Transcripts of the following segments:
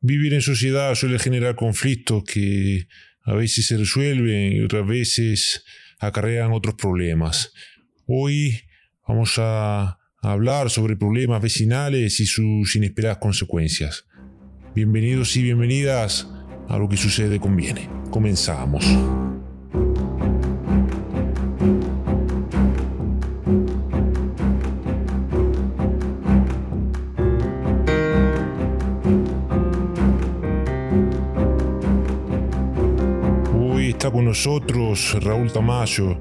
vivir en sociedad suele generar conflictos que a veces se resuelven y otras veces acarrean otros problemas. Hoy vamos a hablar sobre problemas vecinales y sus inesperadas consecuencias. Bienvenidos y bienvenidas a lo que sucede conviene. Comenzamos. Nosotros Raúl Tamayo,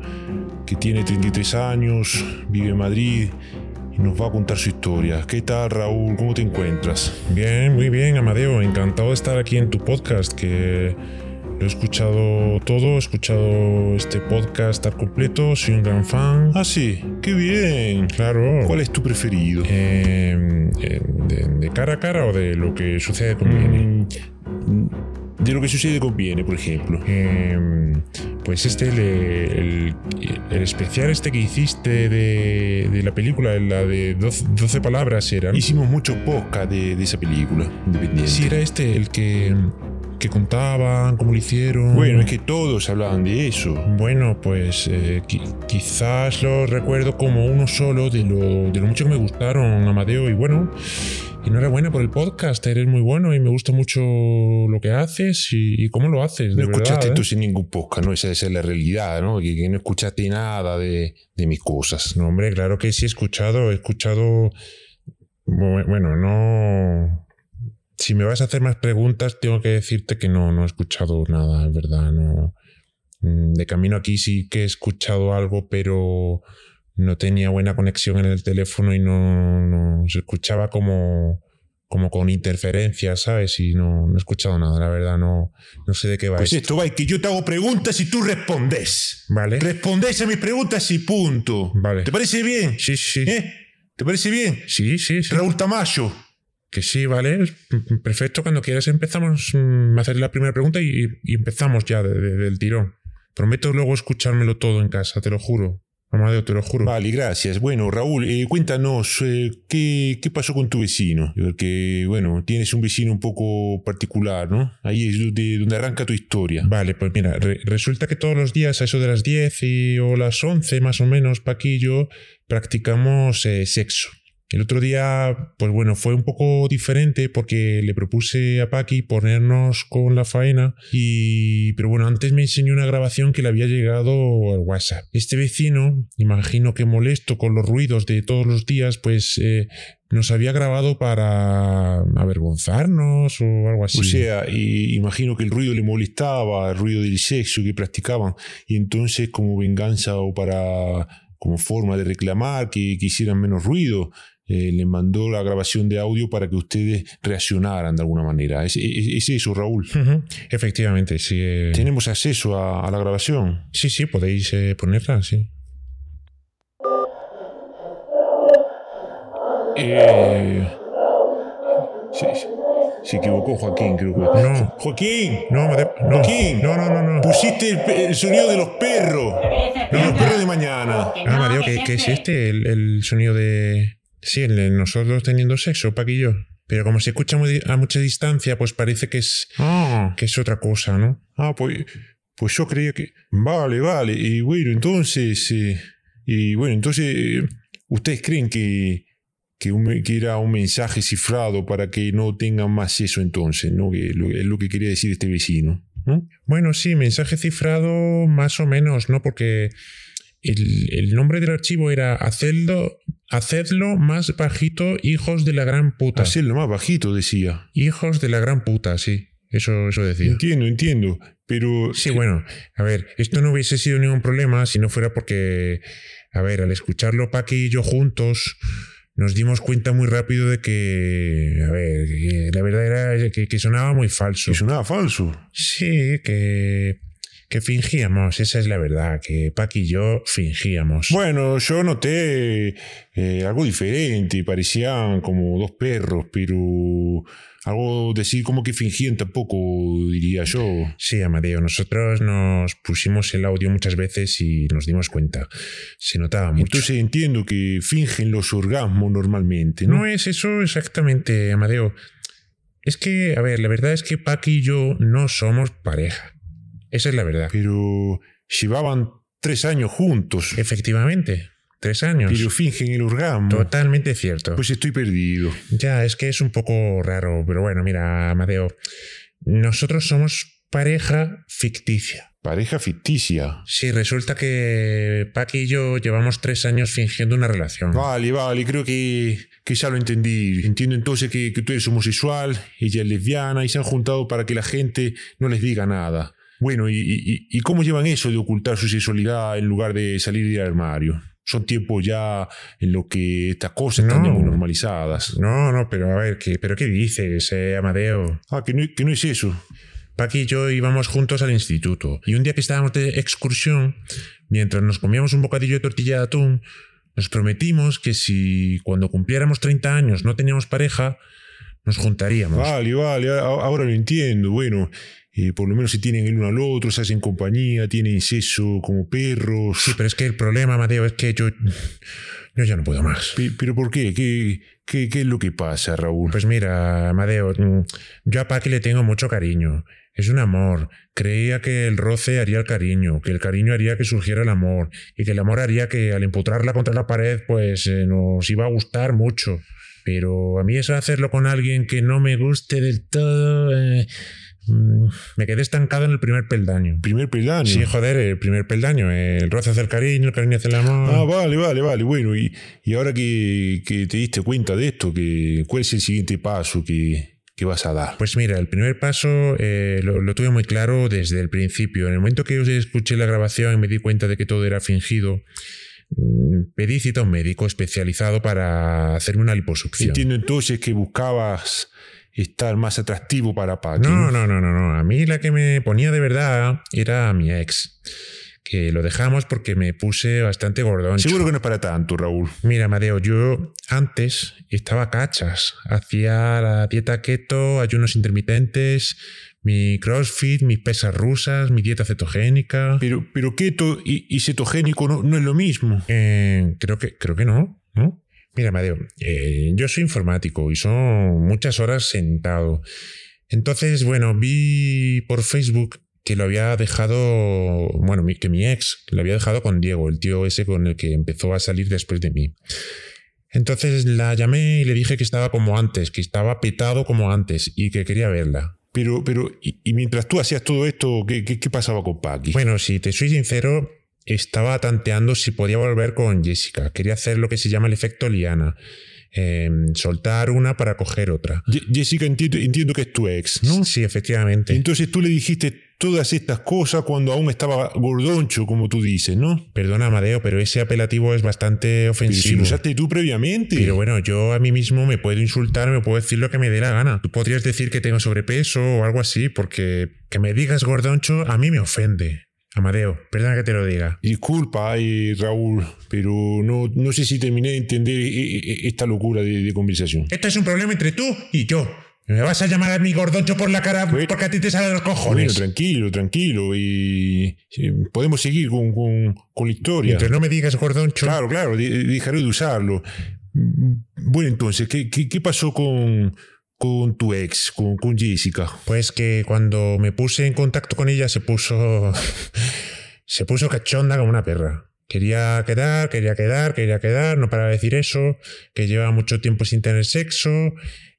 que tiene 33 años, vive en Madrid y nos va a contar su historia. ¿Qué tal Raúl? ¿Cómo te encuentras? Bien, muy bien, Amadeo. Encantado de estar aquí en tu podcast, que lo he escuchado todo, he escuchado este podcast al completo, soy un gran fan. Ah, sí, qué bien. Claro. ¿Cuál es tu preferido? Eh, eh, de, de cara a cara o de lo que sucede conviene? Mm, de lo que sucede conviene, por ejemplo. Eh, pues este, el, el- el especial este que hiciste de, de la película, la de 12, 12 palabras eran. Hicimos mucho podcast de, de esa película, independiente. Sí, era este el que, que contaban cómo lo hicieron. Bueno, es que todos hablaban de eso. Bueno, pues eh, qui- quizás lo recuerdo como uno solo de lo, de lo mucho que me gustaron, Amadeo. Y bueno, enhorabuena por el podcast, eres muy bueno y me gusta mucho lo que haces y, y cómo lo haces. No verdad, escuchaste ¿eh? entonces ningún podcast, ¿no? Esa, esa es la realidad, ¿no? Que, que no escuchaste nada de, de mis cosas. No, hombre, claro que sí he escuchado, he escuchado. bu- Bueno, no. Si me vas a hacer más preguntas, tengo que decirte que no, no he escuchado nada, es verdad. No. Mm, De camino aquí sí que he escuchado algo, pero no tenía buena conexión en el teléfono y no, no se escuchaba como, como con interferencias, ¿sabes? Y no, no he escuchado nada, la verdad, no, no sé de qué va Pues esto. esto va, que yo te hago preguntas y tú respondes. ¿Vale? Respondes a mis preguntas y punto. Vale. ¿Te parece bien? Sí, sí. ¿Eh? ¿Te parece bien? Sí, sí, sí. Raúl Tamayo. Que sí, vale. Perfecto. Cuando quieras empezamos mm, a hacer la primera pregunta y, y empezamos ya de- de- del tirón. Prometo luego escuchármelo todo en casa, te lo juro. Amadeo, te lo juro. Vale, gracias. Bueno, Raúl, eh, cuéntanos, eh, ¿qué, ¿qué pasó con tu vecino? Porque, bueno, tienes un vecino un poco particular, ¿no? Ahí es donde, donde arranca tu historia. Vale, pues mira, re- resulta que todos los días a eso de las 10 y, o las 11 más o menos, Paqui y yo practicamos eh, sexo. El otro día, pues bueno, fue un poco diferente porque le propuse a Paqui ponernos con la faena y... Pero bueno, antes me enseñó una grabación que le había llegado al WhatsApp. Este vecino, imagino que molesto con los ruidos de todos los días, pues eh, nos había grabado para avergonzarnos o algo así. O sea, y imagino que el ruido le molestaba, el ruido del sexo que practicaban, y entonces como venganza o para como forma de reclamar que, hicieran menos ruido, eh, le mandó la grabación de audio para que ustedes reaccionaran de alguna manera. Es, es- es eso, Raúl. Efectivamente, sí. eh, Tenemos acceso a, a la grabación. Sí, sí, podéis eh, ponerla, sí. Eh, se, se equivocó Joaquín, creo que. No. Joaquín, No, no. Joaquín. No, no, no, no. pusiste el, sonido de los perros. De los perros de mañana. Ah, ¿qué, qué es este? El, el sonido de. Sí, nosotros teniendo sexo, Paqui y yo. Pero como se escucha a mucha distancia, pues parece que es, Ah, que es otra cosa, ¿no? ah pues, pues yo creía que. Vale, vale. Y bueno, entonces. eh, y bueno, entonces. ¿Ustedes creen que, que, un- que era un mensaje cifrado para que no tengan más eso entonces? ¿no? Que lo- es lo que quería decir este vecino. ¿no? Bueno, sí, mensaje cifrado más o menos, ¿no? Porque el, el nombre del archivo era hacedlo, hacedlo más bajito, hijos de la gran puta. Hacerlo más bajito, decía. Hijos de la gran puta, sí. Eso, eso decía. Entiendo, entiendo. Pero. Sí, bueno, a ver, esto no hubiese sido ningún problema si no fuera porque, a ver, al escucharlo Paqui y yo juntos, nos dimos cuenta muy rápido de que, a ver, que la verdad era que, que sonaba muy falso. Que sonaba falso. Sí, que, que fingíamos, esa es la verdad, que Paqui y yo fingíamos. Bueno, yo noté eh, algo diferente, parecían como dos perros, pero algo decir como que fingían tampoco, diría yo. Sí, Amadeo, nosotros nos pusimos el audio muchas veces y nos dimos cuenta. Se notaba mucho. Entonces entiendo que fingen los orgasmos normalmente, ¿no? No es eso exactamente, Amadeo. Es que, a ver, la verdad es que Paqui y yo no somos pareja. Esa es la verdad. Pero llevaban tres años juntos. Efectivamente, tres años. Pero fingen el orgasmo. Totalmente cierto. Pues estoy perdido. Ya, es que es un poco raro, pero bueno, mira, Amadeo, nosotros somos pareja ficticia. Pareja ficticia. Sí, resulta que Paqui y yo llevamos tres años fingiendo una relación. Vale, vale, creo que, que ya lo entendí. Entiendo entonces que, que tú eres homosexual, ella es lesbiana y se han juntado para que la gente no les diga nada. Bueno, ¿y, y, y cómo llevan eso de ocultar su sexualidad en lugar de salir del armario? Son tiempos ya en los que estas cosas están muy normalizadas. No, no, pero a ver, ¿qué, ¿pero qué dices, eh, Amadeo? Ah, que no, que no es eso. Paqui y yo íbamos juntos al instituto y un día que estábamos de excursión, mientras nos comíamos un bocadillo de tortilla de atún, nos prometimos que si cuando cumpliéramos 30 años no teníamos pareja, nos juntaríamos. Vale, vale, ahora lo entiendo. Bueno, eh, por lo menos se tienen el uno al otro, se hacen compañía, tienen sexo como perros. Sí, pero es que el problema, Amadeo, es que yo, yo ya no puedo más. Pe- ¿Pero por qué? ¿Qué, qué? qué es lo que pasa, Raúl? Pues mira, Amadeo, mm, yo a Paqui le tengo mucho cariño. Es un amor. Creía que el roce haría el cariño, que el cariño haría que surgiera el amor, y que el amor haría que al empotrarla contra la pared, pues eh, nos iba a gustar mucho. Pero a mí eso de hacerlo con alguien que no me guste del todo, eh, mm, me quedé estancado en el primer peldaño. Primer peldaño. Sí, joder, el primer peldaño. eh, El roce hace el cariño, el cariño hace el amor. Ah, vale, vale, vale. Bueno, y, y ahora que, que te diste cuenta de esto, que, ¿cuál es el siguiente paso que, que vas a dar? Pues mira, el primer paso eh, lo, lo tuve muy claro desde el principio. En el momento que os escuché la grabación y me di cuenta de que todo era fingido, pedí cita a un médico especializado para hacerme una liposucción. Entiendo entonces que buscabas estar más atractivo para Paqui. No, no, no, no, no. A mí la que me ponía de verdad era mi ex. Que lo dejamos porque me puse bastante gordón. Seguro que no es para tanto, Raúl. Mira, Amadeo, yo antes estaba cachas. Hacía la dieta keto, ayunos intermitentes, mi crossfit, mis pesas rusas, mi dieta cetogénica. Pero, pero keto y, y cetogénico no, no es lo mismo. Eh, creo, que, creo que no, ¿no? Mira, Amadeo, eh, yo soy informático y son muchas horas sentado. Entonces, bueno, vi por Facebook que lo había dejado, bueno, mi- que mi ex lo había dejado con Diego, el tío ese con el que empezó a salir después de mí. Entonces la llamé y le dije que estaba como antes, que estaba petado como antes y que quería verla. Pero, pero, y, mientras tú hacías todo esto, ¿qué, qué, qué pasaba con Paqui? Bueno, si te soy sincero, estaba tanteando si podía volver con Jessica. Quería hacer lo que se llama el efecto liana. Eh, soltar una para coger otra. Jessica, entiendo, entiendo que es tu ex, ¿no? Sí, efectivamente. Entonces tú le dijiste todas estas cosas cuando aún estaba gordoncho, como tú dices, ¿no? Perdona, Amadeo, pero ese apelativo es bastante Pero si lo ofensivo. usaste tú previamente. Pero bueno, yo a mí mismo me puedo insultar, me puedo decir lo que me dé la gana. Tú podrías decir que tengo sobrepeso o algo así, porque que me digas gordoncho a mí me ofende. Amadeo, perdona que te lo diga. Disculpa, ay, Raúl, pero no, no sé si terminé de entender eh, eh, esta locura de, de conversación. Esto es un problema entre tú y yo. ¿Me vas a llamar a mi gordoncho por la cara Bueno. porque a ti te salen los Bueno, cojones? tranquilo, tranquilo. Y eh, podemos seguir con, con- con la historia. Mientras no me digas gordoncho. Claro, claro, de- dejaré de usarlo. Bueno, entonces, ¿qué, qué, qué pasó con, con tu ex, con, con Jessica? Pues que cuando me puse en contacto con ella se puso. se puso cachonda como una perra. Quería quedar, quería quedar, quería quedar, no para de decir eso, que lleva mucho tiempo sin tener sexo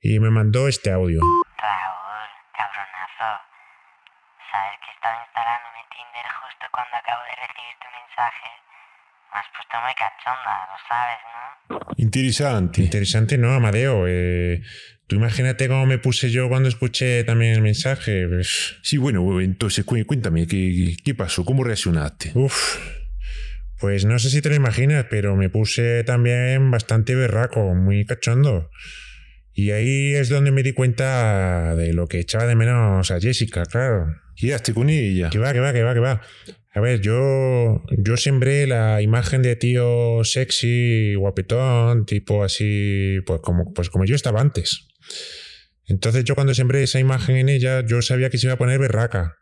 y me mandó este audio. Raúl, cabronazo. Sabes que estaba instalándome Tinder justo cuando acabo de recibir tu mensaje. Me has puesto muy cachonda, lo sabes, ¿no? Interesante. Interesante, ¿no, Amadeo? Eh, Tú imagínate cómo me puse yo cuando escuché también el mensaje. Pues, Sí, bueno, entonces cué- cuéntame, ¿qué, qué pasó? ¿Cómo reaccionaste? uf. Pues no sé si te lo imaginas, pero me puse también bastante berraco, muy cachondo. Y ahí es donde me di cuenta de lo que echaba de menos a Jessica, claro. ¿Quedaste con ella? Que va, que va, que va, que va. A ver, yo, yo sembré la imagen de tío sexy, guapetón, tipo así, pues como, pues como yo estaba antes. Entonces yo cuando sembré esa imagen en ella, yo sabía que se iba a poner berraca.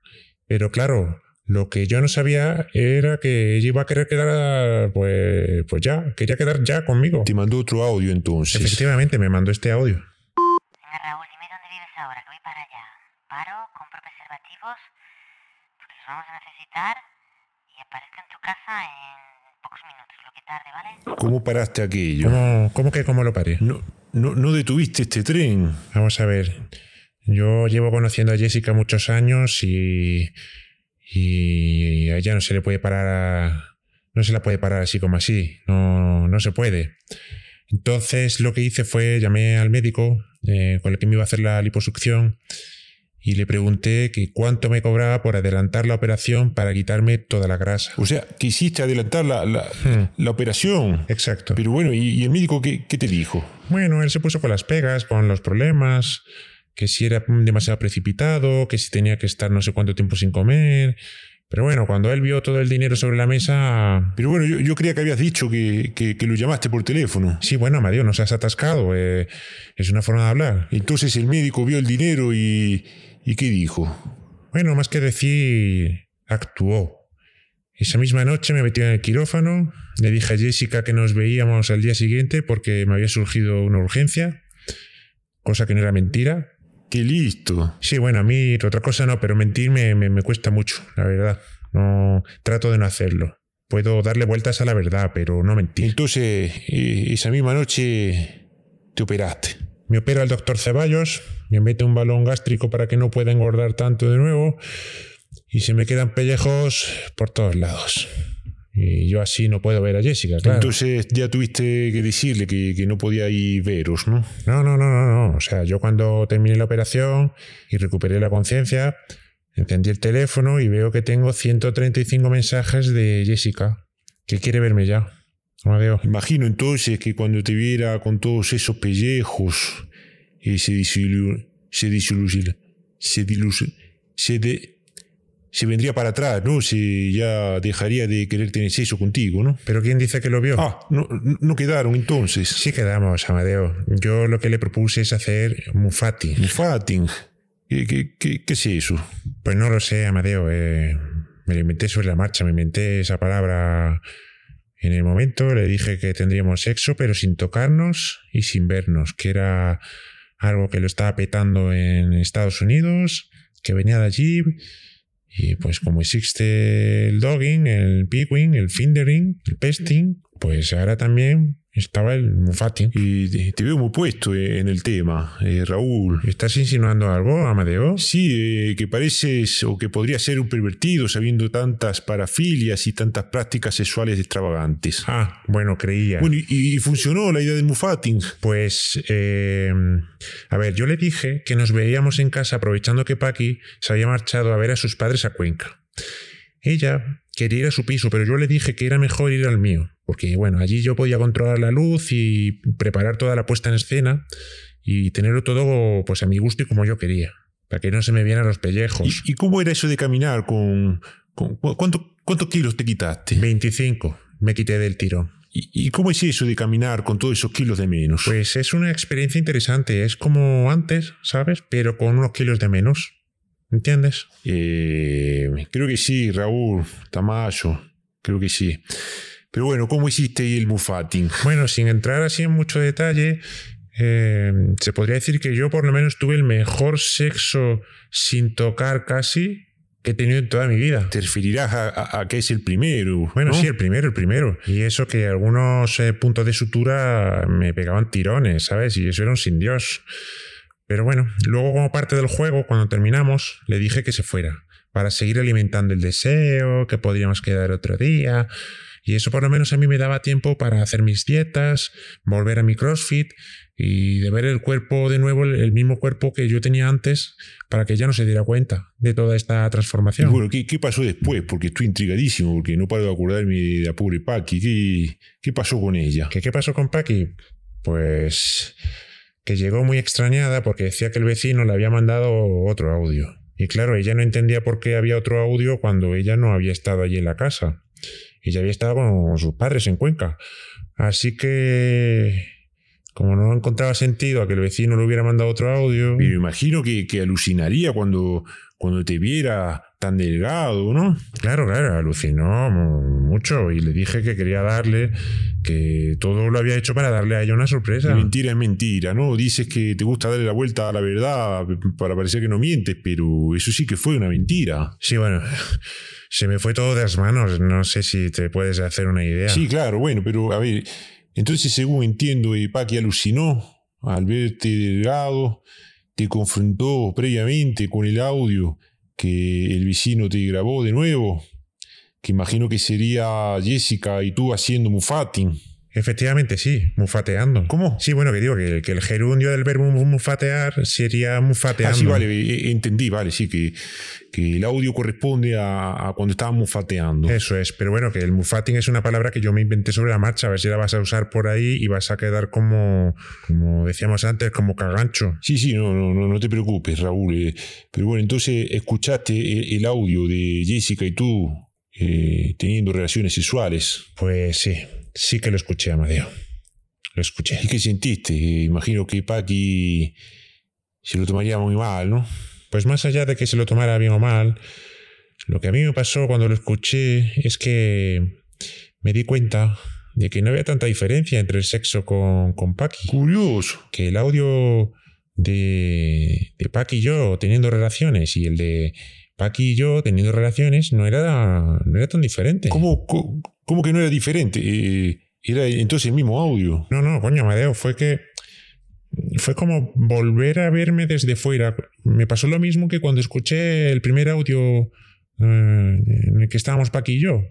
Pero claro, lo que yo no sabía era que ella iba a querer quedar, pues, pues ya, quería quedar ya conmigo. Te mandó otro audio entonces. Efectivamente, me mandó este audio. Venga, Raúl, dime dónde vives ahora. para allá. Paro, compro preservativos, porque los vamos a necesitar, y aparezco en tu casa en pocos minutos, lo que tarde, ¿vale? ¿Cómo paraste aquello? ¿Cómo, cómo que cómo lo paré? No, no, detuviste este tren. Vamos a ver. Yo llevo conociendo a Jessica muchos años y. Y a ella no se le puede parar. no se la puede parar así como así. No, no se puede. Entonces lo que hice fue llamé al médico eh, con el que me iba a hacer la liposucción y le pregunté que cuánto me cobraba por adelantar la operación para quitarme toda la grasa. O sea, quisiste adelantar la, la, la operación. Exacto. Pero bueno, ¿y, y el médico qué, qué te dijo? Bueno, él se puso con las pegas, con los problemas, que si era demasiado precipitado, que si tenía que estar no sé cuánto tiempo sin comer. Pero bueno, cuando él vio todo el dinero sobre la mesa... Pero bueno, yo, yo creía que habías dicho que, que- que lo llamaste por teléfono. Sí, bueno, Amadeo, no seas atascado. eh, es una forma de hablar. Entonces el médico vio el dinero y... ¿Y qué dijo? Bueno, más que decir, actuó. Esa misma noche me metió en el quirófano, le dije a Jessica que nos veíamos al día siguiente porque me había surgido una urgencia, cosa que no era mentira. ¡Qué listo! Sí, bueno, a mí otra cosa no, pero mentir me, me- me cuesta mucho, la verdad. No trato de no hacerlo. Puedo darle vueltas a la verdad, pero no mentir. Entonces, eh, esa misma noche te operaste. Me opera el doctor Ceballos, me mete un balón gástrico para que no pueda engordar tanto de nuevo y se me quedan pellejos por todos lados. Y yo así no puedo ver a Jessica, claro. Entonces ya tuviste que decirle que, que no podía ir veros, ¿no? No, no, no, no, no. O sea, yo cuando terminé la operación y recuperé la conciencia, encendí el teléfono y veo que tengo 135 mensajes de Jessica, que quiere verme ya. Amadeo. Imagino entonces que cuando te viera con todos esos pellejos, eh, se disilu- se disolu- se dilus- se de- se vendría para atrás, ¿no? Se ya dejaría de querer tener sexo contigo, ¿no? ¿Pero quién dice que lo vio? Ah, no, no quedaron entonces. Sí quedamos, Amadeo. Yo lo que le propuse es hacer Mufati. Fating. ¿Qué, qué, qué, qué es eso? Pues no lo sé, Amadeo. eh, me lo inventé sobre la marcha, me inventé esa palabra en el momento. Le dije que tendríamos sexo, pero sin tocarnos y sin vernos, que era algo que lo estaba petando en Estados Unidos, que venía de allí. Y pues como existe el dogging, el pegging, el fingering, el pesting, pues ahora también estaba el mufating. Y te, veo muy puesto eh, en el tema, eh, Raúl. ¿Estás insinuando algo, Amadeo? Sí, eh, que pareces o que podría ser un pervertido sabiendo tantas parafilias y tantas prácticas sexuales extravagantes. Ah, bueno, creía. Bueno, y, y funcionó la idea del Mufating. Pues, eh, a ver, yo le dije que nos veíamos en casa aprovechando que Paqui se había marchado a ver a sus padres a Cuenca. Ella quería ir a su piso, pero yo le dije que era mejor ir al mío, porque bueno, allí yo podía controlar la luz y preparar toda la puesta en escena y tenerlo todo pues a mi gusto y como yo quería, para que no se me vieran los pellejos. ¿Y, y cómo era eso de caminar con... con cu- ¿cuánto- ¿Cuántos kilos te quitaste? 25 me quité del tiro. ¿Y, y cómo es eso de caminar con todos esos kilos de menos? Pues es una experiencia interesante, es como antes, ¿sabes? Pero con unos kilos de menos. ¿Entiendes? Eh, creo que sí, Raúl, Tamayo, creo que sí. Pero bueno, ¿cómo hiciste ahí el Mufating? Bueno, sin entrar así en mucho detalle, eh, se podría decir que yo por lo menos tuve el mejor sexo sin tocar casi que he tenido en toda mi vida. Te referirás a, a- a que es el primero. Bueno, ¿no? sí, el primero, el primero. Y eso que algunos eh, puntos de sutura me pegaban tirones, ¿sabes? Y eso era un sin Dios. Pero bueno, luego como parte del juego, cuando terminamos, le dije que se fuera, para seguir alimentando el deseo, que podríamos quedar otro día. Y eso por lo menos a mí me daba tiempo para hacer mis dietas, volver a mi CrossFit y de ver el cuerpo de nuevo, el mismo cuerpo que yo tenía antes, para que ella no se diera cuenta de toda esta Y transformación. bueno, ¿qué, qué pasó después? Porque estoy intrigadísimo, porque no paro de acordarme de la pobre Paqui. ¿Qué, qué pasó con ella? ¿Qué, ¿Qué pasó con Paqui? Pues que llegó muy extrañada porque decía que el vecino le había mandado otro audio. Y claro, ella no entendía por qué había otro audio cuando ella no había estado allí en la casa. Ella había estado con sus padres en Cuenca. Así que, como no encontraba sentido a que el vecino le hubiera mandado otro audio... Pero imagino que, que alucinaría cuando, cuando te viera tan delgado, ¿no? Claro, claro, alucinó mucho y le dije que quería darle, que todo lo había hecho para darle a ella una sorpresa. Mentira es mentira, ¿no? Dices que te gusta darle la vuelta a la verdad para parecer que no mientes, pero eso sí que fue una mentira. Sí, bueno, se me fue todo de las manos, no sé si te puedes hacer una idea. Sí, claro, bueno, pero a ver, entonces según entiendo, eh, Paqui alucinó al verte delgado, te confrontó previamente con el audio que el vecino te grabó de nuevo, que imagino que sería Jessica y tú haciendo mufating. Efectivamente, sí, mufateando. ¿Cómo? Sí, bueno, que digo que, el gerundio del verbo mufatear sería mufateando. Ah, sí, vale, e, e, entendí, vale, sí, que, que el audio corresponde a, cuando estábamos mufateando. Eso es, pero bueno, que el mufating es una palabra que yo me inventé sobre la marcha, a ver si la vas a usar por ahí y vas a quedar como, como decíamos antes, como cagancho. Sí, sí, no, no, no, no te preocupes, Raúl. Eh, pero bueno, entonces escuchaste el, audio de Jessica y tú eh, teniendo relaciones sexuales. Pues sí, Sí que lo escuché, Amadeo. Lo escuché. ¿Y qué sentiste? Imagino que Paqui se lo tomaría muy mal, ¿no? Pues más allá de que se lo tomara bien o mal, lo que a mí me pasó cuando lo escuché es que me di cuenta de que no había tanta diferencia entre el sexo con, con Paqui. Curioso. Que el audio de, de Paqui y yo teniendo relaciones y el de Paqui y yo teniendo relaciones no era, no era tan diferente. ¿Cómo, ¿Cómo que no era diferente? Eh, era entonces el mismo audio. No, no, coño, Amadeo, fue que fue como volver a verme desde fuera. Me pasó lo mismo que cuando escuché el primer audio eh, en el que estábamos Paqui y yo.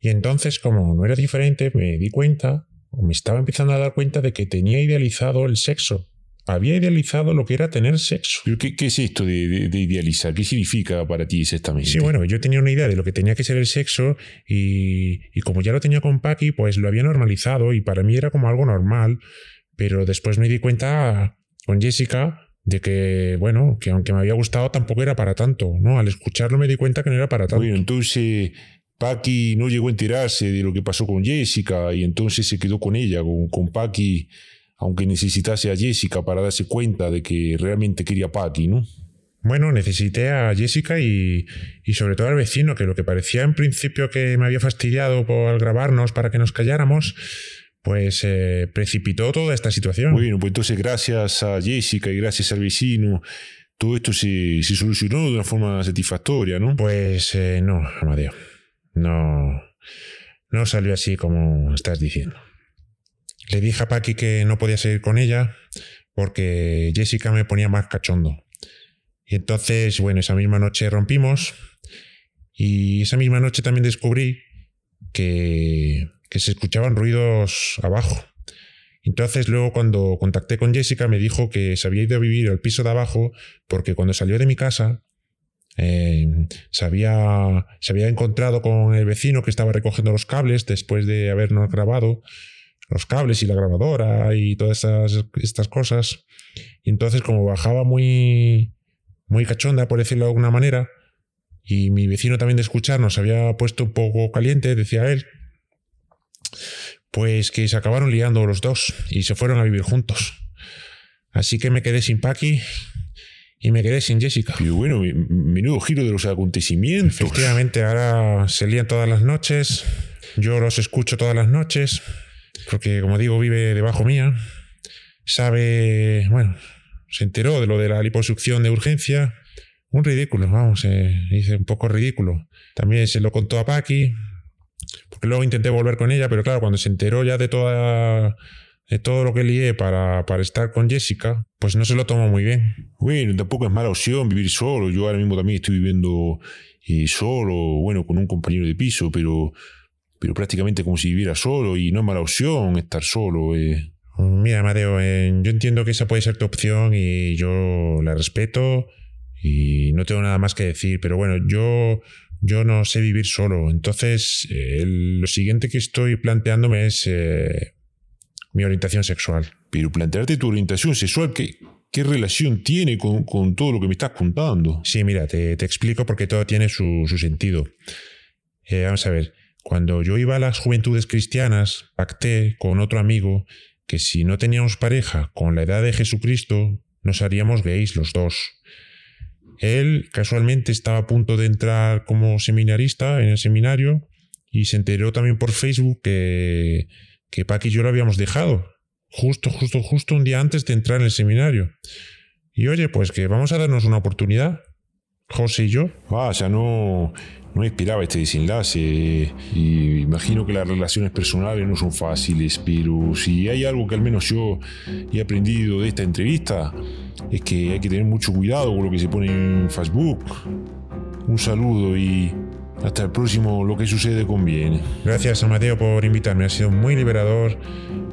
Y entonces, como no era diferente, me di cuenta, o me estaba empezando a dar cuenta de que tenía idealizado el sexo había idealizado lo que era tener sexo. qué, es esto de, idealizar? ¿Qué significa para ti exactamente? Sí, bueno, yo tenía una idea de lo que tenía que ser el sexo y, como ya lo tenía con Paki, pues lo había normalizado y para mí era como algo normal, pero después me di cuenta con Jessica de que, bueno, que aunque me había gustado tampoco era para tanto, ¿no? Al escucharlo me di cuenta que no era para tanto. Bueno, entonces Paki no llegó a enterarse de lo que pasó con Jessica y entonces se quedó con ella, con, con Paki aunque necesitase a Jessica para darse cuenta de que realmente quería a Patty, ¿no? Bueno, necesité a Jessica y, sobre todo al vecino, que lo que parecía en principio que me había fastidiado por grabarnos para que nos calláramos, pues eh, precipitó toda esta situación. Bueno, pues entonces gracias a Jessica y gracias al vecino, todo esto se, solucionó de una forma satisfactoria, ¿no? Pues eh, no, Amadeo. No, no salió así como estás diciendo. Le dije a Paqui que no podía seguir con ella porque Jessica me ponía más cachondo. Y entonces, bueno, esa misma noche rompimos y esa misma noche también descubrí que, que se escuchaban ruidos abajo. Entonces luego cuando contacté con Jessica me dijo que se había ido a vivir al piso de abajo porque cuando salió de mi casa eh, se, había, se había encontrado con el vecino que estaba recogiendo los cables después de habernos grabado los cables y la grabadora y todas estas cosas. Y entonces como bajaba muy, muy cachonda, por decirlo de alguna manera, y mi vecino también de escucharnos había puesto un poco caliente, decía él, pues que se acabaron liando los dos y se fueron a vivir juntos. Así que me quedé sin Paki y me quedé sin Jessica. Y bueno, menudo giro de los acontecimientos. Efectivamente, ahora se lían todas las noches, yo los escucho todas las noches porque como digo, vive debajo mía, sabe, bueno, se enteró de lo de la liposucción de urgencia, un ridículo, vamos, eh, dice un poco ridículo. También se lo contó a Paqui, porque luego intenté volver con ella, pero claro, cuando se enteró ya de toda de todo lo que lié para, para estar con Jessica, pues no se lo tomó muy bien. Bueno, tampoco es mala opción vivir solo. Yo ahora mismo también estoy viviendo eh, solo, bueno, con un compañero de piso, pero pero prácticamente como si viviera solo y no es mala opción estar solo. Eh. Mira, Amadeo, eh, yo entiendo que esa puede ser tu opción y yo la respeto y no tengo nada más que decir, pero bueno, yo, yo no sé vivir solo. Entonces, eh, lo siguiente que estoy planteándome es mi orientación sexual. Pero plantearte tu orientación sexual, ¿qué, qué relación tiene con, con, todo lo que me estás contando? Sí, mira, te, te explico porque todo tiene su, su sentido. vamos a ver. Cuando yo iba a las juventudes cristianas, pacté con otro amigo que si no teníamos pareja con la edad de Jesucristo, nos haríamos gays los dos. Él casualmente estaba a punto de entrar como seminarista en el seminario y se enteró también por Facebook que, que Paqui y yo lo habíamos dejado. Justo, justo, justo un día antes de entrar en el seminario. Y oye, pues que vamos a darnos una oportunidad. José y yo. Vaya, no, no esperaba este desenlace. Y imagino que las relaciones personales no son fáciles, pero si hay algo que al menos yo he aprendido de esta entrevista, es que hay que tener mucho cuidado con lo que se pone en Facebook. Un saludo y hasta el próximo Lo que sucede conviene. Gracias, Amadeo, por invitarme. Ha sido muy liberador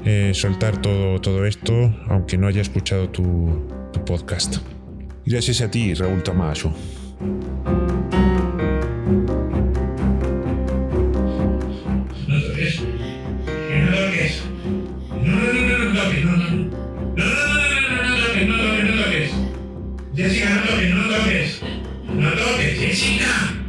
eh, soltar todo, todo esto, aunque no haya escuchado tu, tu podcast. Gracias a ti, Raúl Tamayo. No